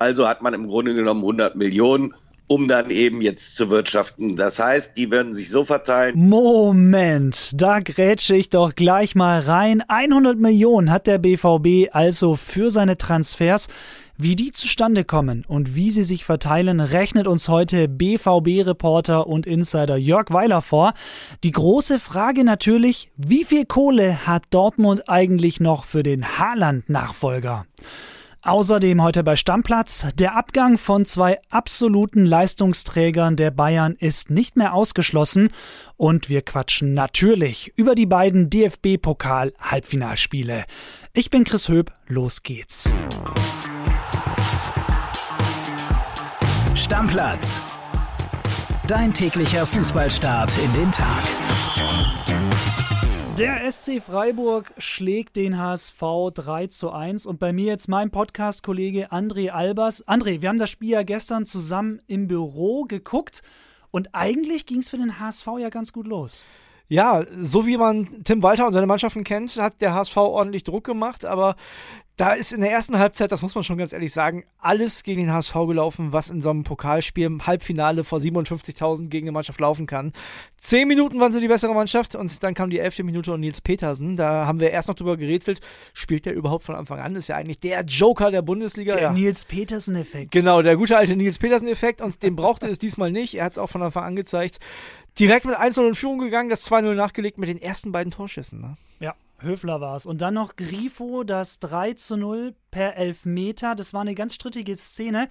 Also hat man im Grunde genommen 100 Millionen um dann eben jetzt zu wirtschaften. Das heißt, die werden sich so verteilen. Moment, da grätsche ich doch gleich mal rein. 100 Millionen hat der BVB also für seine Transfers. Wie die zustande kommen und wie sie sich verteilen, rechnet uns heute BVB-Reporter und Insider Jörg Weiler vor. Die große Frage natürlich, wie viel Kohle hat Dortmund eigentlich noch für den Haaland-Nachfolger? Außerdem heute bei Stammplatz. Der Abgang von zwei absoluten Leistungsträgern der Bayern ist nicht mehr ausgeschlossen. Und wir quatschen natürlich über die beiden DFB-Pokal-Halbfinalspiele. Ich bin Chris Höp, los geht's. Stammplatz. Dein täglicher Fußballstart in den Tag. Der SC Freiburg schlägt den HSV 3 zu 1 und bei mir jetzt mein Podcast-Kollege André Albers. André, wir haben das Spiel ja gestern zusammen im Büro geguckt und eigentlich ging es für den HSV ja ganz gut los. Ja, so wie man Tim Walter und seine Mannschaften kennt, hat der HSV ordentlich Druck gemacht, aber da ist in der ersten Halbzeit, das muss man schon ganz ehrlich sagen, alles gegen den HSV gelaufen, was in so einem Pokalspiel im Halbfinale vor 57.000 gegen eine Mannschaft laufen kann. Zehn Minuten waren sie die bessere Mannschaft und dann kam die elfte Minute und Nils Petersen. Da haben wir erst noch drüber gerätselt, spielt der überhaupt von Anfang an? Ist ja eigentlich der Joker der Bundesliga. Der ja. Nils Petersen-Effekt. Genau, der gute alte Nils Petersen-Effekt und den brauchte es diesmal nicht. Er hat es auch von Anfang an gezeigt. Direkt mit 1-0 in Führung gegangen, das 2-0 nachgelegt mit den ersten beiden Torschüssen. Ne? Ja, Höfler war es. Und dann noch Grifo, das 3 zu 0 per Elfmeter. Das war eine ganz strittige Szene.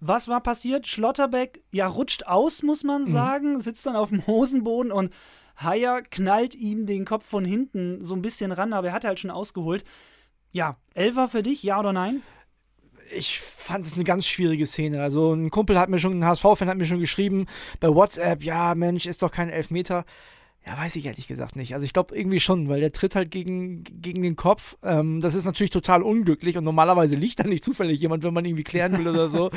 Was war passiert? Schlotterbeck, ja, rutscht aus, muss man mhm. sagen, mhm. sitzt dann auf dem Hosenboden und Haier knallt ihm den Kopf von hinten so ein bisschen ran, aber er hat halt schon ausgeholt. Ja, Elfer für dich, ja oder nein? ich fand es eine ganz schwierige Szene. Also ein Kumpel hat mir schon, ein HSV-Fan hat mir schon geschrieben bei WhatsApp, ja Mensch, ist doch kein Elfmeter. Ja, weiß ich ehrlich gesagt nicht. Also ich glaube irgendwie schon, weil der tritt halt gegen, gegen den Kopf. Ähm, das ist natürlich total unglücklich und normalerweise liegt da nicht zufällig jemand, wenn man irgendwie klären will oder so.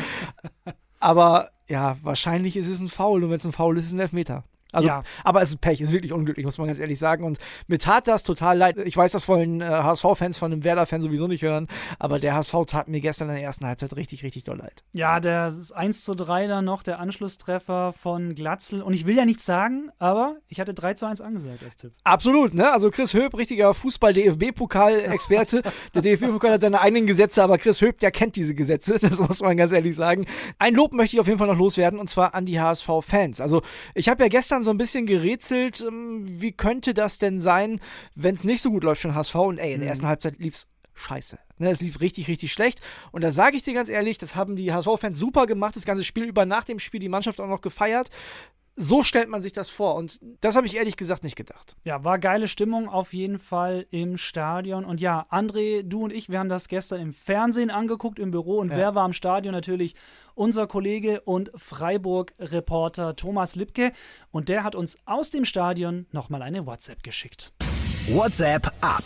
Aber ja, wahrscheinlich ist es ein Foul und wenn es ein Foul ist, ist es ein Elfmeter. Also, ja. aber es ist Pech, es ist wirklich unglücklich, muss man ganz ehrlich sagen. Und mir tat das total leid. Ich weiß, das wollen äh, HSV-Fans von einem Werder-Fan sowieso nicht hören, aber der HSV tat mir gestern in der ersten Halbzeit richtig, richtig doll leid. Ja, der ist 1 zu 3 dann noch, der Anschlusstreffer von Glatzel. Und ich will ja nichts sagen, aber ich hatte 3 zu 1 angesagt als Tipp. Absolut, ne? Also Chris Höp, richtiger Fußball-DFB-Pokal-Experte. der DFB-Pokal hat seine eigenen Gesetze, aber Chris Höp, der kennt diese Gesetze, das muss man ganz ehrlich sagen. Ein Lob möchte ich auf jeden Fall noch loswerden, und zwar an die HSV-Fans. Also, ich habe ja gestern gestern so ein bisschen gerätselt, ähm, wie könnte das denn sein, wenn es nicht so gut läuft für den HSV und ey, in der mhm. ersten Halbzeit lief es scheiße. Ne, es lief richtig, richtig schlecht. Und da sage ich dir ganz ehrlich, das haben die HSV-Fans super gemacht, das ganze Spiel über, nach dem Spiel die Mannschaft auch noch gefeiert so stellt man sich das vor. Und das habe ich ehrlich gesagt nicht gedacht. Ja, war geile Stimmung auf jeden Fall im Stadion. Und ja, André, du und ich, wir haben das gestern im Fernsehen angeguckt, im Büro. Und ja. wer war im Stadion? Natürlich unser Kollege und Freiburg-Reporter Thomas Lipke. Und der hat uns aus dem Stadion nochmal eine WhatsApp geschickt. WhatsApp ab.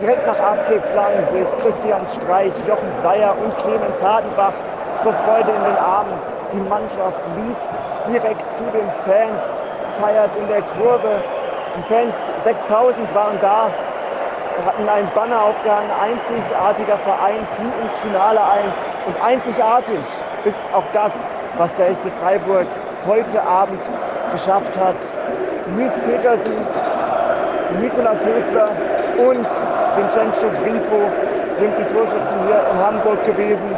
Direkt nach Abpfiff lagen sich Christian Streich, Jochen Seyer und Clemens Hardenbach vor Freude in den Armen. Die Mannschaft lief direkt zu den Fans, feiert in der Kurve. Die Fans, 6000 waren da, hatten einen Banner aufgehangen, einzigartiger Verein, zieht ins Finale ein. Und einzigartig ist auch das, was der SC Freiburg heute Abend geschafft hat. Nils Petersen, Nikolas Höfler und Vincenzo Grifo sind die Torschützen hier in Hamburg gewesen,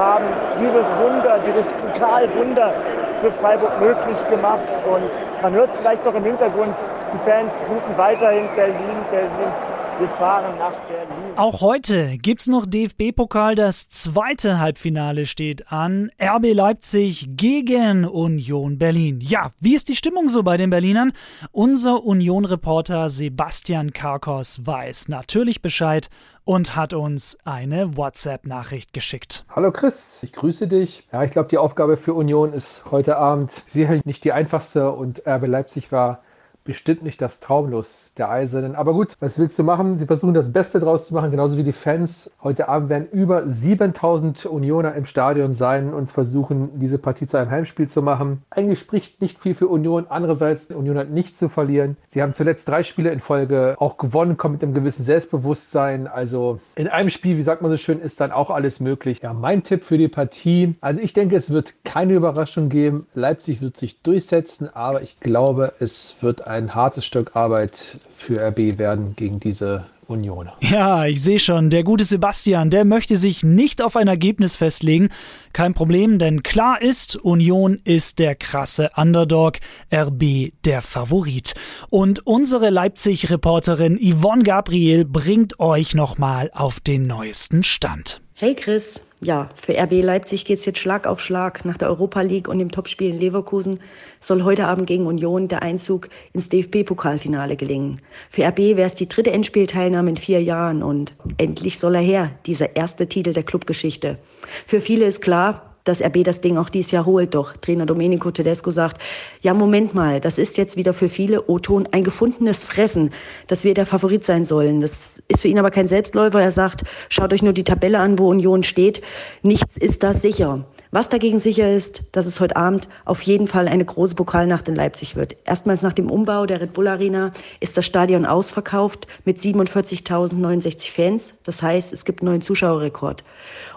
haben dieses Wunder, dieses Pokalwunder für Freiburg möglich gemacht. Und man hört es vielleicht noch im Hintergrund, die Fans rufen weiterhin Berlin, Berlin. Wir fahren nach Berlin. Auch heute gibt es noch DFB-Pokal. Das zweite Halbfinale steht an. RB Leipzig gegen Union Berlin. Ja, wie ist die Stimmung so bei den Berlinern? Unser Union-Reporter Sebastian Karkos weiß natürlich Bescheid und hat uns eine WhatsApp-Nachricht geschickt. Hallo Chris, ich grüße dich. Ja, ich glaube, die Aufgabe für Union ist heute Abend sicherlich nicht die einfachste und RB Leipzig war bestimmt nicht das Traumlos der Eisernen. Aber gut, was willst du machen? Sie versuchen das Beste draus zu machen, genauso wie die Fans. Heute Abend werden über 7000 Unioner im Stadion sein und versuchen, diese Partie zu einem Heimspiel zu machen. Eigentlich spricht nicht viel für Union. Andererseits, Union hat nicht zu verlieren. Sie haben zuletzt drei Spiele in Folge auch gewonnen, kommen mit einem gewissen Selbstbewusstsein. Also in einem Spiel, wie sagt man so schön, ist dann auch alles möglich. Ja, mein Tipp für die Partie. Also ich denke, es wird keine Überraschung geben. Leipzig wird sich durchsetzen, aber ich glaube, es wird ein hartes Stück Arbeit für RB werden gegen diese Union. Ja, ich sehe schon, der gute Sebastian, der möchte sich nicht auf ein Ergebnis festlegen. Kein Problem, denn klar ist, Union ist der krasse Underdog, RB der Favorit. Und unsere Leipzig-Reporterin Yvonne Gabriel bringt euch nochmal auf den neuesten Stand. Hey Chris, ja, für RB Leipzig geht es jetzt Schlag auf Schlag. Nach der Europa League und dem Topspiel in Leverkusen soll heute Abend gegen Union der Einzug ins DFB-Pokalfinale gelingen. Für RB wäre es die dritte Endspielteilnahme in vier Jahren und endlich soll er her, dieser erste Titel der Clubgeschichte. Für viele ist klar, dass RB das Ding auch dieses Jahr holt. Doch Trainer Domenico Tedesco sagt, ja, Moment mal, das ist jetzt wieder für viele O-Ton ein gefundenes Fressen, dass wir der Favorit sein sollen. Das ist für ihn aber kein Selbstläufer. Er sagt, schaut euch nur die Tabelle an, wo Union steht. Nichts ist da sicher. Was dagegen sicher ist, dass es heute Abend auf jeden Fall eine große Pokalnacht in Leipzig wird. Erstmals nach dem Umbau der Red Bull Arena ist das Stadion ausverkauft mit 47.069 Fans. Das heißt, es gibt einen neuen Zuschauerrekord.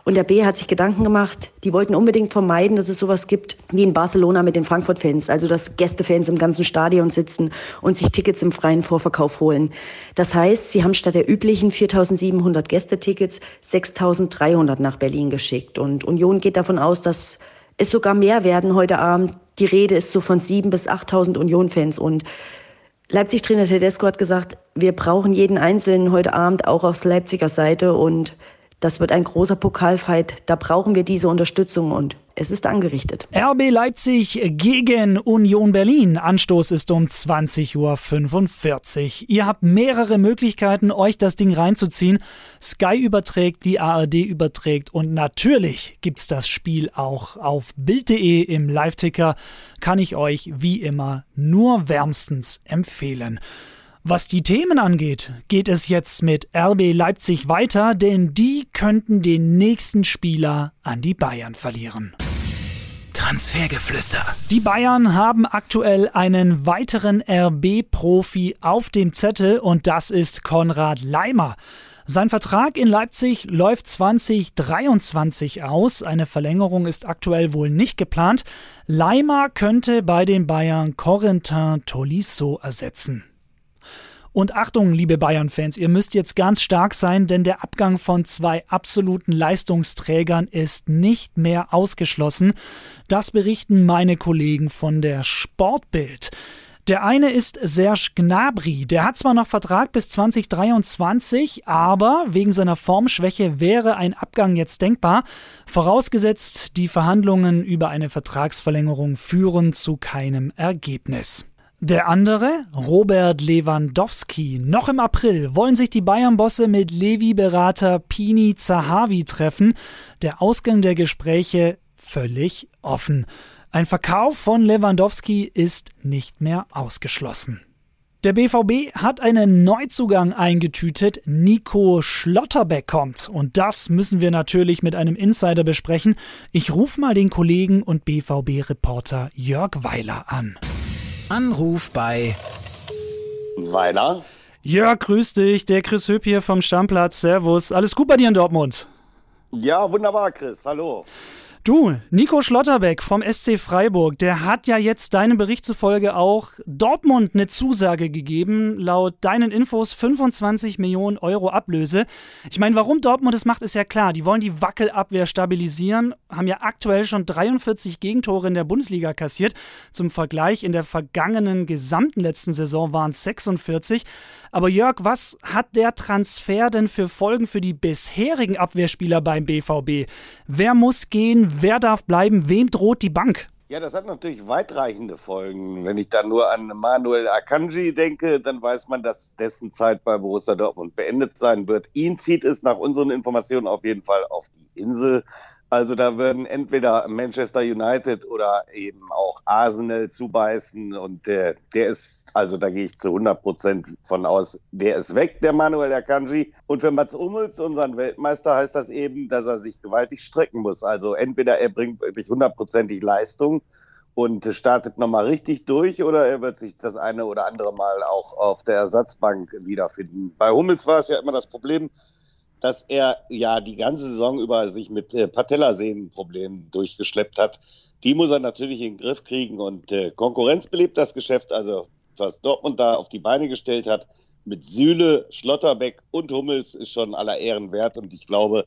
Und der B hat sich Gedanken gemacht, die wollten unbedingt vermeiden, dass es sowas gibt wie in Barcelona mit den Frankfurt-Fans, also dass Gästefans im ganzen Stadion sitzen und sich Tickets im freien Vorverkauf holen. Das heißt, sie haben statt der üblichen 4.700 Gästetickets 6.300 nach Berlin geschickt. Und Union geht davon aus, dass es sogar mehr werden heute Abend. Die Rede ist so von 7.000 bis 8.000 Union-Fans und Leipzig-Trainer Tedesco hat gesagt, wir brauchen jeden Einzelnen heute Abend auch aus Leipziger Seite und das wird ein großer Pokalfight. Da brauchen wir diese Unterstützung und es ist angerichtet. RB Leipzig gegen Union Berlin. Anstoß ist um 20.45 Uhr. Ihr habt mehrere Möglichkeiten, euch das Ding reinzuziehen. Sky überträgt, die ARD überträgt und natürlich gibt's das Spiel auch auf Bild.de im Live-Ticker. Kann ich euch wie immer nur wärmstens empfehlen. Was die Themen angeht, geht es jetzt mit RB Leipzig weiter, denn die könnten den nächsten Spieler an die Bayern verlieren. Transfergeflüster. Die Bayern haben aktuell einen weiteren RB-Profi auf dem Zettel und das ist Konrad Leimer. Sein Vertrag in Leipzig läuft 2023 aus. Eine Verlängerung ist aktuell wohl nicht geplant. Leimer könnte bei den Bayern Corentin Tolisso ersetzen. Und Achtung, liebe Bayern-Fans, ihr müsst jetzt ganz stark sein, denn der Abgang von zwei absoluten Leistungsträgern ist nicht mehr ausgeschlossen. Das berichten meine Kollegen von der Sportbild. Der eine ist Serge Gnabry. Der hat zwar noch Vertrag bis 2023, aber wegen seiner Formschwäche wäre ein Abgang jetzt denkbar, vorausgesetzt die Verhandlungen über eine Vertragsverlängerung führen zu keinem Ergebnis. Der andere, Robert Lewandowski. Noch im April wollen sich die Bayern-Bosse mit Levi-Berater Pini Zahavi treffen. Der Ausgang der Gespräche völlig offen. Ein Verkauf von Lewandowski ist nicht mehr ausgeschlossen. Der BVB hat einen Neuzugang eingetütet. Nico Schlotterbeck kommt. Und das müssen wir natürlich mit einem Insider besprechen. Ich rufe mal den Kollegen und BVB-Reporter Jörg Weiler an. Anruf bei Weiler. Jörg, grüß dich. Der Chris Höp hier vom Stammplatz. Servus. Alles gut bei dir in Dortmund? Ja, wunderbar, Chris. Hallo. Du, Nico Schlotterbeck vom SC Freiburg, der hat ja jetzt deinem Bericht zufolge auch Dortmund eine Zusage gegeben, laut deinen Infos 25 Millionen Euro Ablöse. Ich meine, warum Dortmund das macht, ist ja klar. Die wollen die Wackelabwehr stabilisieren, haben ja aktuell schon 43 Gegentore in der Bundesliga kassiert. Zum Vergleich, in der vergangenen gesamten letzten Saison waren es 46. Aber Jörg, was hat der Transfer denn für Folgen für die bisherigen Abwehrspieler beim BVB? Wer muss gehen? Wer darf bleiben? Wem droht die Bank? Ja, das hat natürlich weitreichende Folgen. Wenn ich da nur an Manuel Akanji denke, dann weiß man, dass dessen Zeit bei Borussia Dortmund beendet sein wird. Ihn zieht es nach unseren Informationen auf jeden Fall auf die Insel. Also da würden entweder Manchester United oder eben auch Arsenal zubeißen und der, der ist, also da gehe ich zu 100 Prozent von aus, der ist weg, der Manuel Akanji. Und für Mats Hummels, unseren Weltmeister, heißt das eben, dass er sich gewaltig strecken muss. Also entweder er bringt wirklich hundertprozentig Leistung und startet nochmal richtig durch oder er wird sich das eine oder andere Mal auch auf der Ersatzbank wiederfinden. Bei Hummels war es ja immer das Problem, dass er ja die ganze Saison über sich mit äh, Patellasehnenproblemen durchgeschleppt hat. Die muss er natürlich in den Griff kriegen und äh, Konkurrenz belebt das Geschäft. Also was Dortmund da auf die Beine gestellt hat mit Süle, Schlotterbeck und Hummels ist schon aller Ehren wert und ich glaube,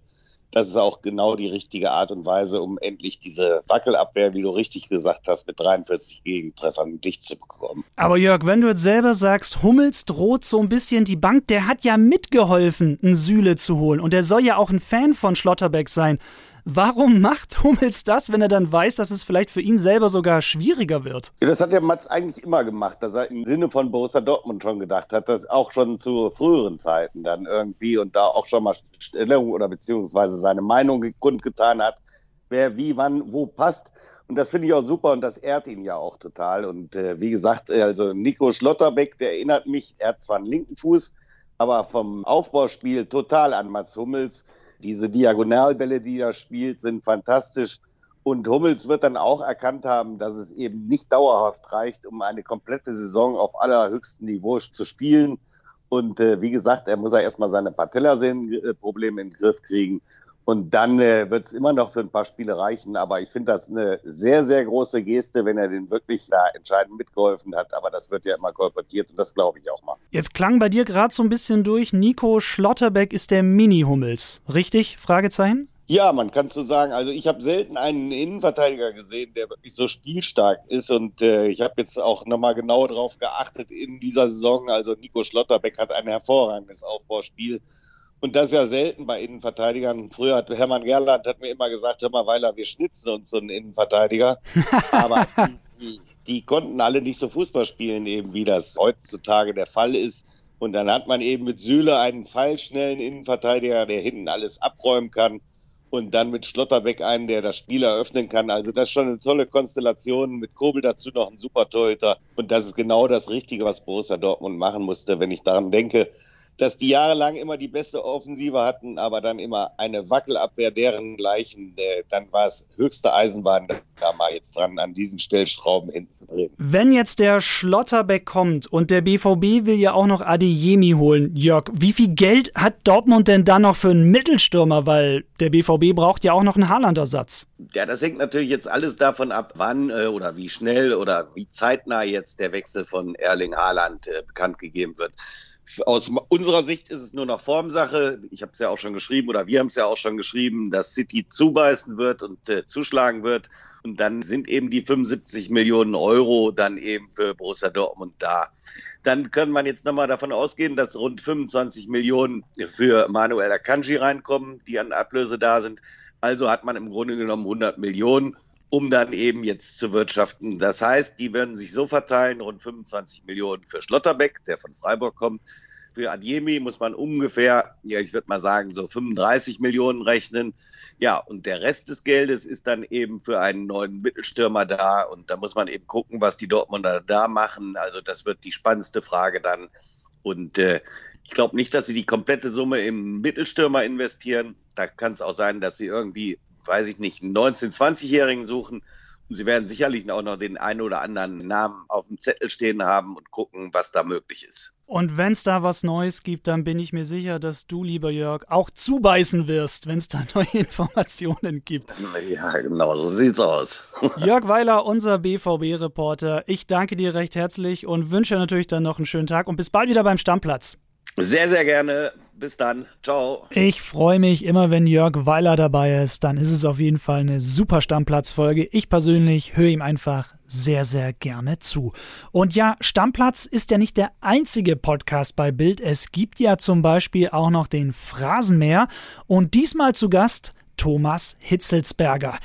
das ist auch genau die richtige Art und Weise, um endlich diese Wackelabwehr, wie du richtig gesagt hast, mit 43 Gegentreffern dicht zu bekommen. Aber Jörg, wenn du jetzt selber sagst, Hummels droht so ein bisschen die Bank, der hat ja mitgeholfen, einen Süle zu holen und der soll ja auch ein Fan von Schlotterbeck sein. Warum macht Hummels das, wenn er dann weiß, dass es vielleicht für ihn selber sogar schwieriger wird? Ja, das hat der Mats eigentlich immer gemacht, dass er im Sinne von Borussia Dortmund schon gedacht hat, dass auch schon zu früheren Zeiten dann irgendwie und da auch schon mal Stellung oder beziehungsweise seine Meinung kundgetan hat, wer wie wann wo passt. Und das finde ich auch super und das ehrt ihn ja auch total. Und äh, wie gesagt, also Nico Schlotterbeck, der erinnert mich, er hat zwar einen linken Fuß, aber vom Aufbauspiel total an Mats Hummels diese Diagonalbälle, die er spielt, sind fantastisch. Und Hummels wird dann auch erkannt haben, dass es eben nicht dauerhaft reicht, um eine komplette Saison auf allerhöchstem Niveau zu spielen. Und äh, wie gesagt, er muss ja erstmal seine Patellasehnenprobleme in den Griff kriegen. Und dann äh, wird es immer noch für ein paar Spiele reichen. Aber ich finde das eine sehr, sehr große Geste, wenn er den wirklich da entscheidend mitgeholfen hat. Aber das wird ja immer kolportiert und das glaube ich auch mal. Jetzt klang bei dir gerade so ein bisschen durch, Nico Schlotterbeck ist der Mini-Hummels. Richtig? Fragezeichen? Ja, man kann so sagen. Also ich habe selten einen Innenverteidiger gesehen, der wirklich so spielstark ist. Und äh, ich habe jetzt auch nochmal genau darauf geachtet in dieser Saison. Also Nico Schlotterbeck hat ein hervorragendes Aufbauspiel und das ist ja selten bei Innenverteidigern. Früher hat Hermann Gerland hat mir immer gesagt, hör mal, Weiler, wir schnitzen uns so einen Innenverteidiger. Aber die, die, konnten alle nicht so Fußball spielen, eben wie das heutzutage der Fall ist. Und dann hat man eben mit Süle einen fallschnellen Innenverteidiger, der hinten alles abräumen kann. Und dann mit Schlotterbeck einen, der das Spiel eröffnen kann. Also das ist schon eine tolle Konstellation. Mit Kobel dazu noch ein super Torhüter. Und das ist genau das Richtige, was Borussia Dortmund machen musste, wenn ich daran denke, dass die jahrelang immer die beste Offensive hatten, aber dann immer eine Wackelabwehr deren gleichen. Äh, dann war es höchste Eisenbahn, da mal jetzt dran an diesen Stellschrauben hinzudrehen. Wenn jetzt der Schlotterbeck kommt und der BVB will ja auch noch Adeyemi holen, Jörg, wie viel Geld hat Dortmund denn dann noch für einen Mittelstürmer? Weil der BVB braucht ja auch noch einen Haaland-Ersatz. Ja, das hängt natürlich jetzt alles davon ab, wann äh, oder wie schnell oder wie zeitnah jetzt der Wechsel von Erling Haaland äh, bekannt gegeben wird aus unserer Sicht ist es nur noch Formsache. Ich habe es ja auch schon geschrieben oder wir haben es ja auch schon geschrieben, dass City zubeißen wird und äh, zuschlagen wird. Und dann sind eben die 75 Millionen Euro dann eben für Borussia Dortmund da. Dann kann man jetzt nochmal davon ausgehen, dass rund 25 Millionen für Manuel Akanji reinkommen, die an Ablöse da sind. Also hat man im Grunde genommen 100 Millionen um dann eben jetzt zu wirtschaften. Das heißt, die werden sich so verteilen, rund 25 Millionen für Schlotterbeck, der von Freiburg kommt. Für Adjemi muss man ungefähr, ja, ich würde mal sagen, so 35 Millionen rechnen. Ja, und der Rest des Geldes ist dann eben für einen neuen Mittelstürmer da. Und da muss man eben gucken, was die Dortmunder da machen. Also das wird die spannendste Frage dann. Und äh, ich glaube nicht, dass sie die komplette Summe im Mittelstürmer investieren. Da kann es auch sein, dass sie irgendwie weiß ich nicht, einen 19-, 20-Jährigen suchen. Und sie werden sicherlich auch noch den einen oder anderen Namen auf dem Zettel stehen haben und gucken, was da möglich ist. Und wenn es da was Neues gibt, dann bin ich mir sicher, dass du, lieber Jörg, auch zubeißen wirst, wenn es da neue Informationen gibt. Ja, genau, so sieht's aus. Jörg Weiler, unser BVB-Reporter, ich danke dir recht herzlich und wünsche natürlich dann noch einen schönen Tag und bis bald wieder beim Stammplatz. Sehr, sehr gerne. Bis dann. Ciao. Ich freue mich immer, wenn Jörg Weiler dabei ist. Dann ist es auf jeden Fall eine super Stammplatzfolge. Ich persönlich höre ihm einfach sehr, sehr gerne zu. Und ja, Stammplatz ist ja nicht der einzige Podcast bei Bild. Es gibt ja zum Beispiel auch noch den Phrasenmäher. Und diesmal zu Gast Thomas Hitzelsberger.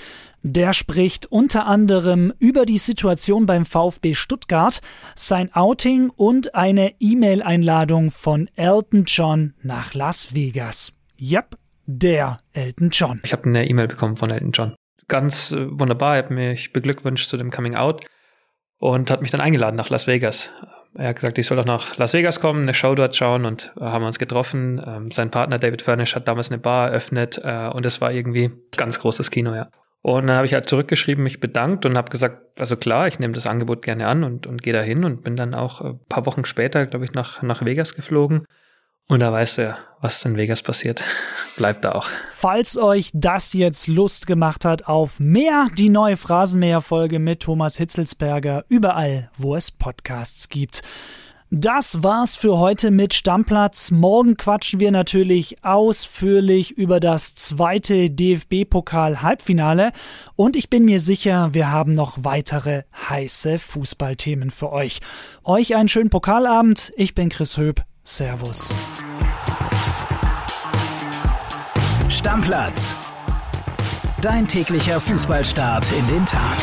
Der spricht unter anderem über die Situation beim VfB Stuttgart, sein Outing und eine E-Mail-Einladung von Elton John nach Las Vegas. Yep, der Elton John. Ich habe eine E-Mail bekommen von Elton John. Ganz äh, wunderbar, er hat mich beglückwünscht zu dem Coming Out und hat mich dann eingeladen nach Las Vegas. Er hat gesagt, ich soll doch nach Las Vegas kommen, eine Show dort schauen und äh, haben uns getroffen. Ähm, sein Partner David Furnish hat damals eine Bar eröffnet äh, und es war irgendwie ganz großes Kino, ja. Und dann habe ich halt zurückgeschrieben, mich bedankt und habe gesagt, also klar, ich nehme das Angebot gerne an und, und gehe dahin und bin dann auch ein paar Wochen später, glaube ich, nach, nach Vegas geflogen. Und da weißt du ja, was in Vegas passiert. Bleibt da auch. Falls euch das jetzt Lust gemacht hat auf mehr, die neue Phrasenmäher-Folge mit Thomas Hitzelsberger, überall, wo es Podcasts gibt. Das war's für heute mit Stammplatz. Morgen quatschen wir natürlich ausführlich über das zweite DFB-Pokal-Halbfinale und ich bin mir sicher, wir haben noch weitere heiße Fußballthemen für euch. Euch einen schönen Pokalabend. Ich bin Chris Höp. Servus. Stammplatz. Dein täglicher Fußballstart in den Tag.